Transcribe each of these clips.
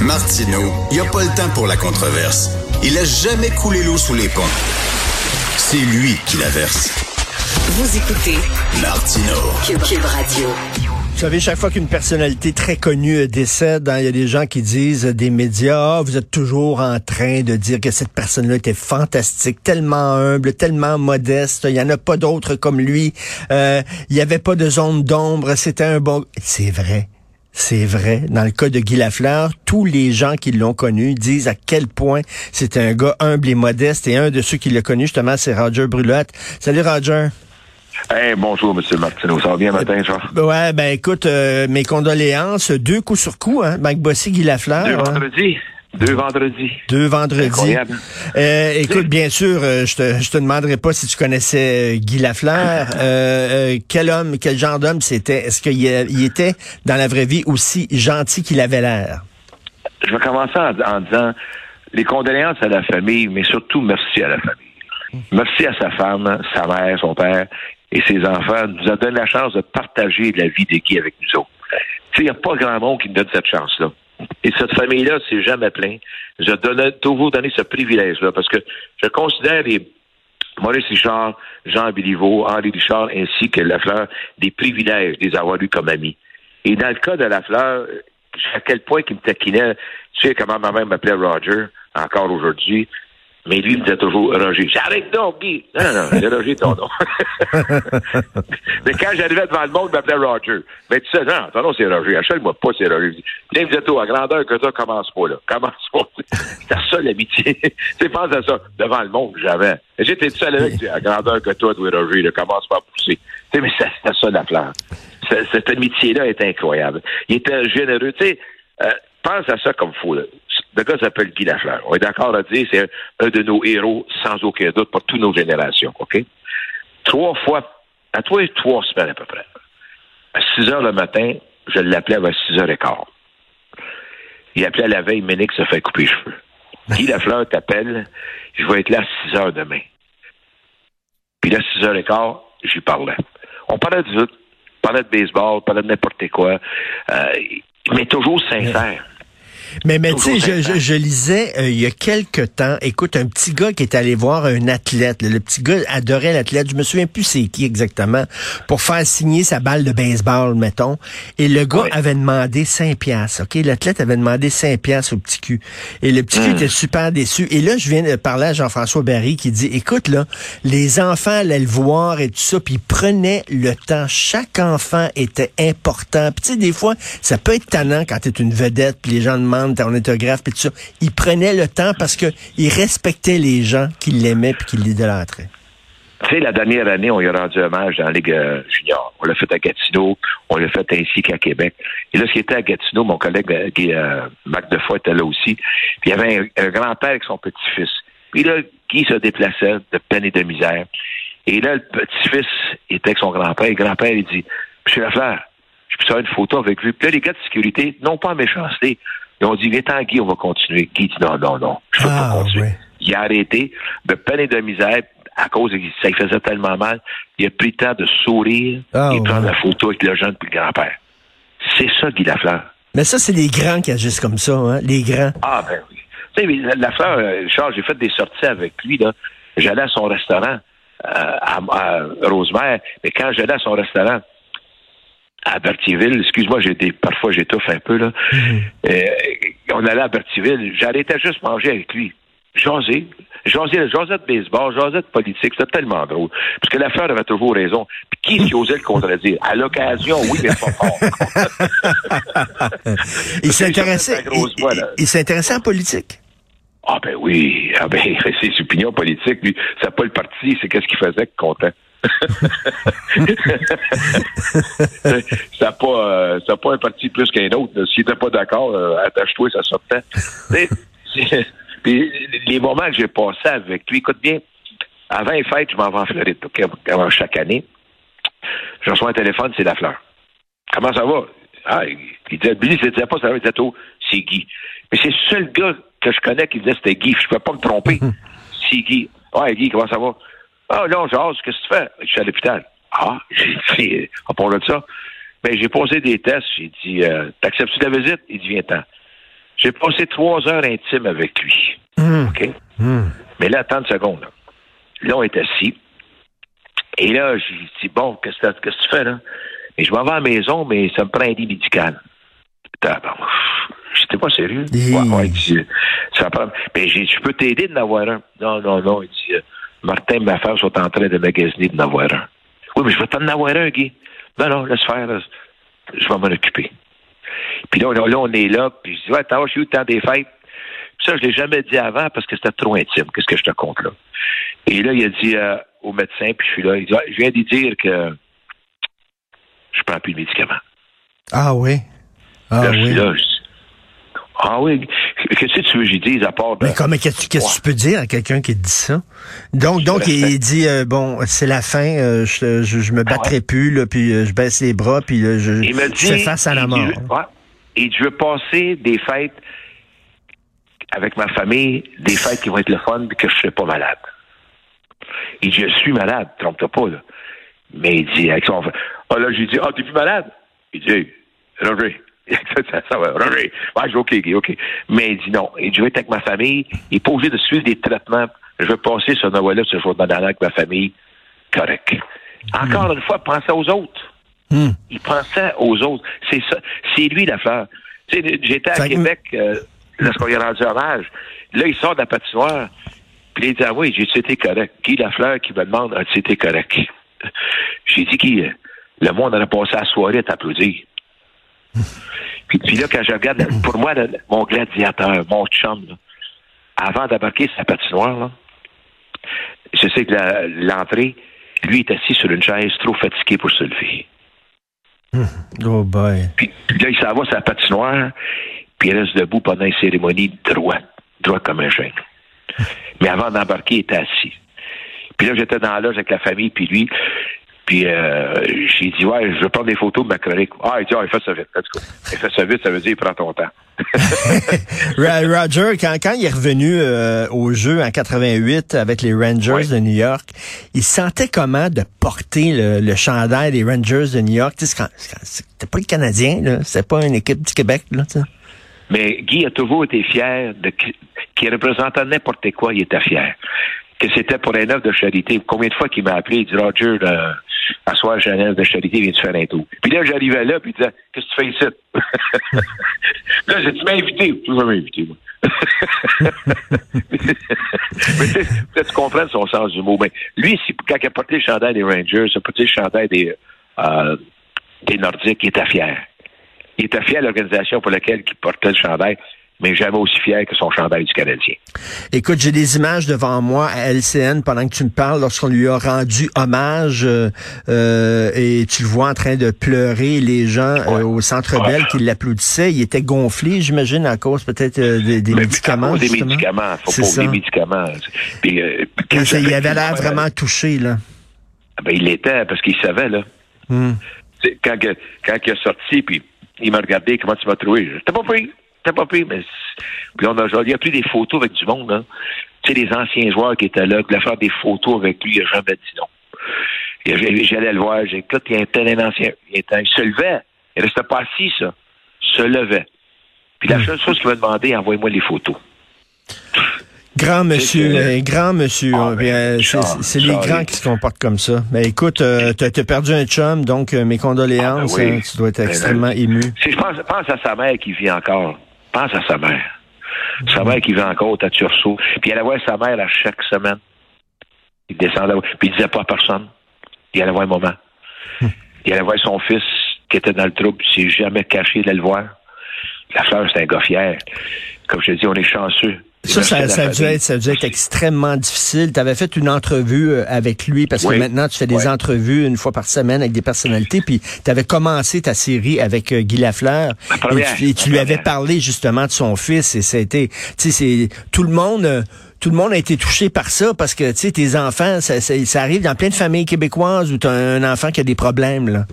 Martineau, il n'y a pas le temps pour la controverse. Il a jamais coulé l'eau sous les ponts. C'est lui qui la verse. Vous écoutez Martineau. Cube, Radio. Vous savez, chaque fois qu'une personnalité très connue décède, hein, il y a des gens qui disent, des médias, Ah, vous êtes toujours en train de dire que cette personne-là était fantastique, tellement humble, tellement modeste, il n'y en a pas d'autres comme lui, euh, il n'y avait pas de zone d'ombre, c'était un bon... C'est vrai. C'est vrai. Dans le cas de Guy Lafleur, tous les gens qui l'ont connu disent à quel point c'était un gars humble et modeste. Et un de ceux qui l'a connu, justement, c'est Roger Brulotte. Salut, Roger. Hey, bonjour, Monsieur Martineau. Ça va bien matin, Jean? Ouais, ben écoute, euh, mes condoléances. Deux coups sur coup, hein. Mike Bossy, Guy Lafleur. Deux hein. vendredis. Deux vendredis. Deux vendredis. Incroyable. Euh, écoute, bien sûr, euh, je te je te demanderai pas si tu connaissais euh, Guy Lafleur. Euh, quel homme, quel genre d'homme c'était? Est-ce qu'il il était dans la vraie vie aussi gentil qu'il avait l'air? Je vais commencer en, en disant les condoléances à la famille, mais surtout merci à la famille. Merci à sa femme, sa mère, son père et ses enfants. nous a donné la chance de partager la vie de Guy avec nous autres. Tu sais, il n'y a pas grand monde qui nous donne cette chance-là. Et cette famille-là, c'est jamais plein. Je donne toujours donné ce privilège-là parce que je considère les Maurice Richard, Jean Béliveau, Henri Richard, ainsi que Lafleur, des privilèges de les avoir eus comme amis. Et dans le cas de Lafleur, à quel point il me taquinait, tu sais comment ma mère m'appelait Roger, encore aujourd'hui, mais lui il me disait toujours Roger. J'arrête donc, Guy! Non, non, non, c'est Roger ton nom. mais quand j'arrivais devant le monde, il m'appelait Roger. Mais tu sais, non, ton nom c'est Roger. Achète-moi pas, c'est Roger. Là, il me disait tout, à grandeur que ça, commence pas, là. Commence pas. C'est ça l'amitié. tu sais, pense à ça. Devant le monde, j'avais. J'étais tout seul avec, à grandeur que toi, toi, Roger, là, commence pas à pousser. Tu sais, mais c'était ça la. Ce- Cette amitié-là est incroyable. Il était généreux. Tu sais, euh, pense à ça comme fou, là. Le gars s'appelle Guy Lafleur. On est d'accord à dire c'est un, un de nos héros, sans aucun doute, pour toutes nos générations, OK? Trois fois, à trois et trois semaines à peu près. À 6 heures le matin, je l'appelais vers 6 heures et quart. Il appelait à la veille, Ménic se fait couper les cheveux. Guy Lafleur t'appelle, je vais être là à 6 heures demain. Puis là, 6 heures et quart, j'y parlais. On parlait de. On parlait de baseball, on parlait de n'importe quoi. Euh, mais toujours sincère. Mais, mais tu sais, je, je, je lisais euh, il y a quelque temps, écoute, un petit gars qui est allé voir un athlète. le petit gars adorait l'athlète. Je me souviens plus c'est qui exactement pour faire signer sa balle de baseball, mettons. Et le gars Ouais. avait demandé 5 piastres. Ok, l'athlète avait demandé 5 piastres au petit cul. Et le petit cul Hmm. était super déçu. Et là, je viens de parler à Jean-François Barry qui dit, écoute là, les enfants allaient le voir et tout ça, puis ils prenaient le temps. Chaque enfant était important. Puis tu sais, des fois, ça peut être tannant quand t'es une vedette, puis les gens demandent ton autographe, puis tout ça. Ils prenaient le temps parce que ils respectaient les gens qui l'aimaient puis qui l'idolâtraient. Tu sais, la dernière année, on lui a rendu hommage dans la Ligue euh, junior. On l'a fait à Gatineau, on l'a fait ainsi qu'à Québec. Et là, ce qui était à Gatineau, mon collègue euh, Guy, euh, Marc Defoy était là aussi. Puis il y avait un, grand-père avec son petit-fils. Puis là, Guy se déplaçait de peine et de misère. Et là, le petit-fils était avec son grand-père. Le grand-père, il dit, Monsieur Lafleur, je peux faire une photo avec lui. Puis là, les gars de sécurité, non pas en méchanceté, ils ont dit, viens-t'en, Guy, on va continuer. Guy dit, non, non, non, je peux Ah, pas continuer. ouais. Il a arrêté de peine et de misère à cause de ça lui faisait tellement mal. Il a pris le temps de sourire Ah, et prendre la photo avec le jeune puis le grand-père. C'est ça, Guy Lafleur. Mais ça, c'est les grands qui agissent comme ça, hein? Les grands. Ah, ben oui. Tu sais, mais Lafleur, euh, Charles, j'ai fait des sorties avec lui, là. J'allais à son restaurant, euh, à, à Rosemère, mais quand j'allais à son restaurant, à Berthierville, excuse-moi, j'ai des, parfois j'étouffe un peu, là. Euh, on allait à Berthierville, j'arrêtais juste manger avec lui. Jaser, jaser, jaser de baseball, jaser de politique, c'était tellement drôle. Parce que l'affaire avait toujours raison. Puis qui osait le contredire? À l'occasion, oui, mais pas fort. Il s'intéressait, voix, il- il s'intéressait en politique? Ah ben oui, ah ben ses opinions politiques, lui, c'est pas le parti, c'est qu'est-ce qu'il faisait content. ça n'a pas, euh, ça a pas un parti plus qu'un autre. S'il n'était pas d'accord, euh, attache-toi, ça sortait. Puis les moments que j'ai passés avec lui, écoute bien, avant les fêtes, je m'en vais en Floride, avant chaque année. Je reçois un téléphone, c'est la fleur. Comment ça va? Ah, il disait, Billy, c'était pas ça, disait, oh, c'est Guy. Mais c'est le seul gars que je connais qui disait c'était Guy. Je ne peux pas me tromper. c'est Guy. Ouais, Guy, comment ça va? Ah, là, jase, qu'est-ce que tu fais? Je suis à l'hôpital. Ah, j'ai dit, à part de ça. Ben, j'ai posé des tests. J'ai dit, euh, t'acceptes-tu la visite? Il dit, viens-t'en. J'ai passé trois heures intimes avec lui. Hum, OK? hum. Mais là, attends une seconde. Là, Là, on est assis. Et là, je lui dis, bon, qu'est-ce que tu fais, là? Et je m'en vais à la maison, mais ça me prend un lit médical. J'étais pas sérieux? Ouais, ouais, il dit, ça prend... Mais j'ai dit, je peux t'aider de n'avoir un. Non, non, non. Il dit, euh, Martin et ma femme sont en train de magasiner de n'avoir un. Oui, mais je vais t'en avoir un, Guy. Non, non, laisse faire. là. Je vais m'en occuper. Puis là, on- là, on est là, puis je dis, ouais, t'as je suis où le temps des fêtes? Puis ça, je l'ai jamais dit avant parce que c'était trop intime. Qu'est-ce que je te compte là? Et là, il a dit euh, au médecin, puis je suis là, il dit, Ouais, je viens de dire que je prends plus de médicaments. Ah oui. Ah là, je oui. suis là, je dis, ah oui, qu'est-ce que tu veux que j'y dise à part de... Mais comment qu'est-ce que tu peux dire à quelqu'un qui te dit ça? Donc, donc Je il dit euh, bon, c'est la fin, euh, je, je, je me battrai ouais. plus, là, puis euh, je baisse les bras, puis je, Il me je dit... fais face à la mort. ouais, et je veux passer des fêtes avec ma famille, des fêtes qui vont être le fun, puis que je ne serai pas malade. Il dit, je suis malade, trompe-toi pas, là. Mais il dit, avec son... Ah là, j'ai dit, ah, t'es plus malade? Il dit, Roger, ça, ça va. Ouais, je OK, OK. Mais il dit non. Je vais être avec ma famille. Il n'est pas obligé de suivre des traitements. Je vais passer ce Noël-là, ce jour de Noël avec ma famille. Correct. Encore une fois, pensez aux autres. Hmm. Il pensait aux autres. C'est ça. C'est lui la fleur. Tu sais, j'étais à Québec euh, lorsqu'on lui a rendu hommage. Là, il sort de la patinoire. Puis il dit, ah oui, j'ai c'était correct? Guy Lafleur qui me demande, ah, c'était correct? J'ai dit, Guy, euh, le monde en a passé la soirée à t'applaudir. Puis, puis là, quand je regarde, pour moi, mon gladiateur, mon chum, là, avant d'embarquer sa patinoire, là, je sais que l'entrée, lui est assis sur une chaise, trop fatigué pour se lever. Oh boy. Puis, puis là, il s'en va sur la patinoire, puis il reste debout pendant une cérémonie droit, droit comme un chêne. Mais avant d'embarquer, il était assis. Puis là, j'étais dans la loge avec la famille, puis lui, puis euh, j'ai dit, ouais, je veux prendre des photos de ma chronique. Ah, il dit, ah, il fait ça vite. Let's go. Il fait ça vite, ça veut dire, prends ton temps. Roger, quand, quand il est revenu euh, au jeu en 88 avec les Rangers de New York, il sentait comment de porter le, le chandail des Rangers de New York? C'était pas le Canadien, là. C'était pas une équipe du Québec, là. Mais Guy a toujours été fier de qui- représentait n'importe quoi, il était fier. Que c'était pour un œuvre de charité. Combien de fois qu'il m'a appelé, il dit Roger, là, à soir, j'ai un œuvre de charité, viens-tu faire un tour. Puis là, j'arrivais là, puis il disait Qu'est-ce que tu fais ici? là, j'ai dit, tu m'as invité. Tu m'as invité, moi. Mais tu sais, tu comprends son sens du mot. Mais lui, quand il a porté le chandail des Rangers, il a porté le chandail des, euh, des Nordiques, il était fier. Il était fier de l'organisation pour laquelle il portait le chandail, mais jamais aussi fier que son chandail du Canadien. Écoute, j'ai des images devant moi à LCN pendant que tu me parles, lorsqu'on lui a rendu hommage euh, euh, et tu le vois en train de pleurer, les gens euh, au Centre Ouais. Bell qui l'applaudissaient. Il était gonflé, j'imagine, à cause peut-être euh, des, des Mais médicaments. des justement. médicaments, faut pas ça. des médicaments. Puis, euh, quand ça, il j'avais- avait l'air vraiment touché, là. Ben, il l'était parce qu'il savait, là. Hmm. Quand, quand il est sorti, puis il m'a regardé, comment tu m'as trouvé? T'as pas pris, t'as pas pris, mais. Puis on a, il a pris des photos avec du monde, là. Tu sais, les anciens joueurs qui étaient là, qui voulaient faire des photos avec lui, il a jamais dit non. J'allais le voir, j'ai écoute, il y a un tel ancien. Il, il se levait. Il restait pas assis, ça. Il se levait. Puis la seule chose qu'il m'a demandé, envoyez-moi les photos. Grand monsieur, euh, grand monsieur. Ah, hein, ben, euh, c'est les grands qui se comportent comme ça. Mais écoute, euh, t'as t'as perdu un chum, donc euh, mes condoléances. Ah, ben oui. hein, tu dois être Ben, extrêmement ému. Je pense, pense à sa mère qui vit encore. Pense à sa mère. Sa mère qui vit encore à Tursault. Puis il allait voir sa mère à chaque semaine. Il descendait. Puis il disait pas à personne. Il allait voir un moment. Il allait voir son fils qui était dans le trouble. Il s'est jamais caché d'aller le voir. La fleur, c'est un gars fier. Comme je te dis, on est chanceux. Ça, ça, a dû être, ça a dû être extrêmement difficile. Tu avais fait une entrevue euh, avec lui parce que maintenant, tu fais des entrevues une fois par semaine avec des personnalités. Puis tu avais commencé ta série avec euh, Guy Lafleur. La Et tu, et tu la lui avais parlé justement de son fils. Et ça a été, tu sais, c'est tout le monde. euh, tout le monde a été touché par ça parce que, tu sais, tes enfants, ça, ça, ça arrive dans plein de familles québécoises où tu as un enfant qui a des problèmes, là.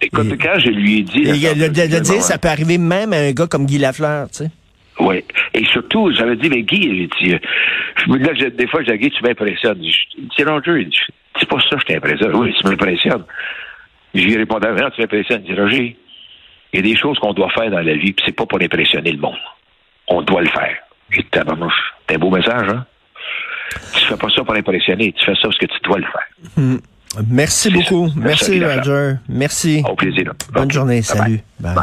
Écoute, Et- quand je lui ai dit... Et de, de- de le dire, ça peut arriver même à un gars comme Guy Lafleur, tu sais. Oui. Et surtout, j'avais dit, mais Guy, j'ai dit, euh, je me- je- des fois, j'ai dit, Guy, tu m'impressionnes. Je dis, C'est dit, c'est pas ça, je t'impressionne. Oui, tu m'impressionnes. J'ai répondu, vraiment, tu m'impressionnes. Il dit, Roger, il y a des choses qu'on doit faire dans la vie, puis c'est pas pour impressionner le monde. on doit le faire. Et c'est un beau message, hein? Tu fais pas ça pour l'impressionner, tu fais ça parce que tu dois le faire. Hmm. Merci beaucoup. Merci, Roger. Merci. Au plaisir. Bonne journée. Salut. Bye.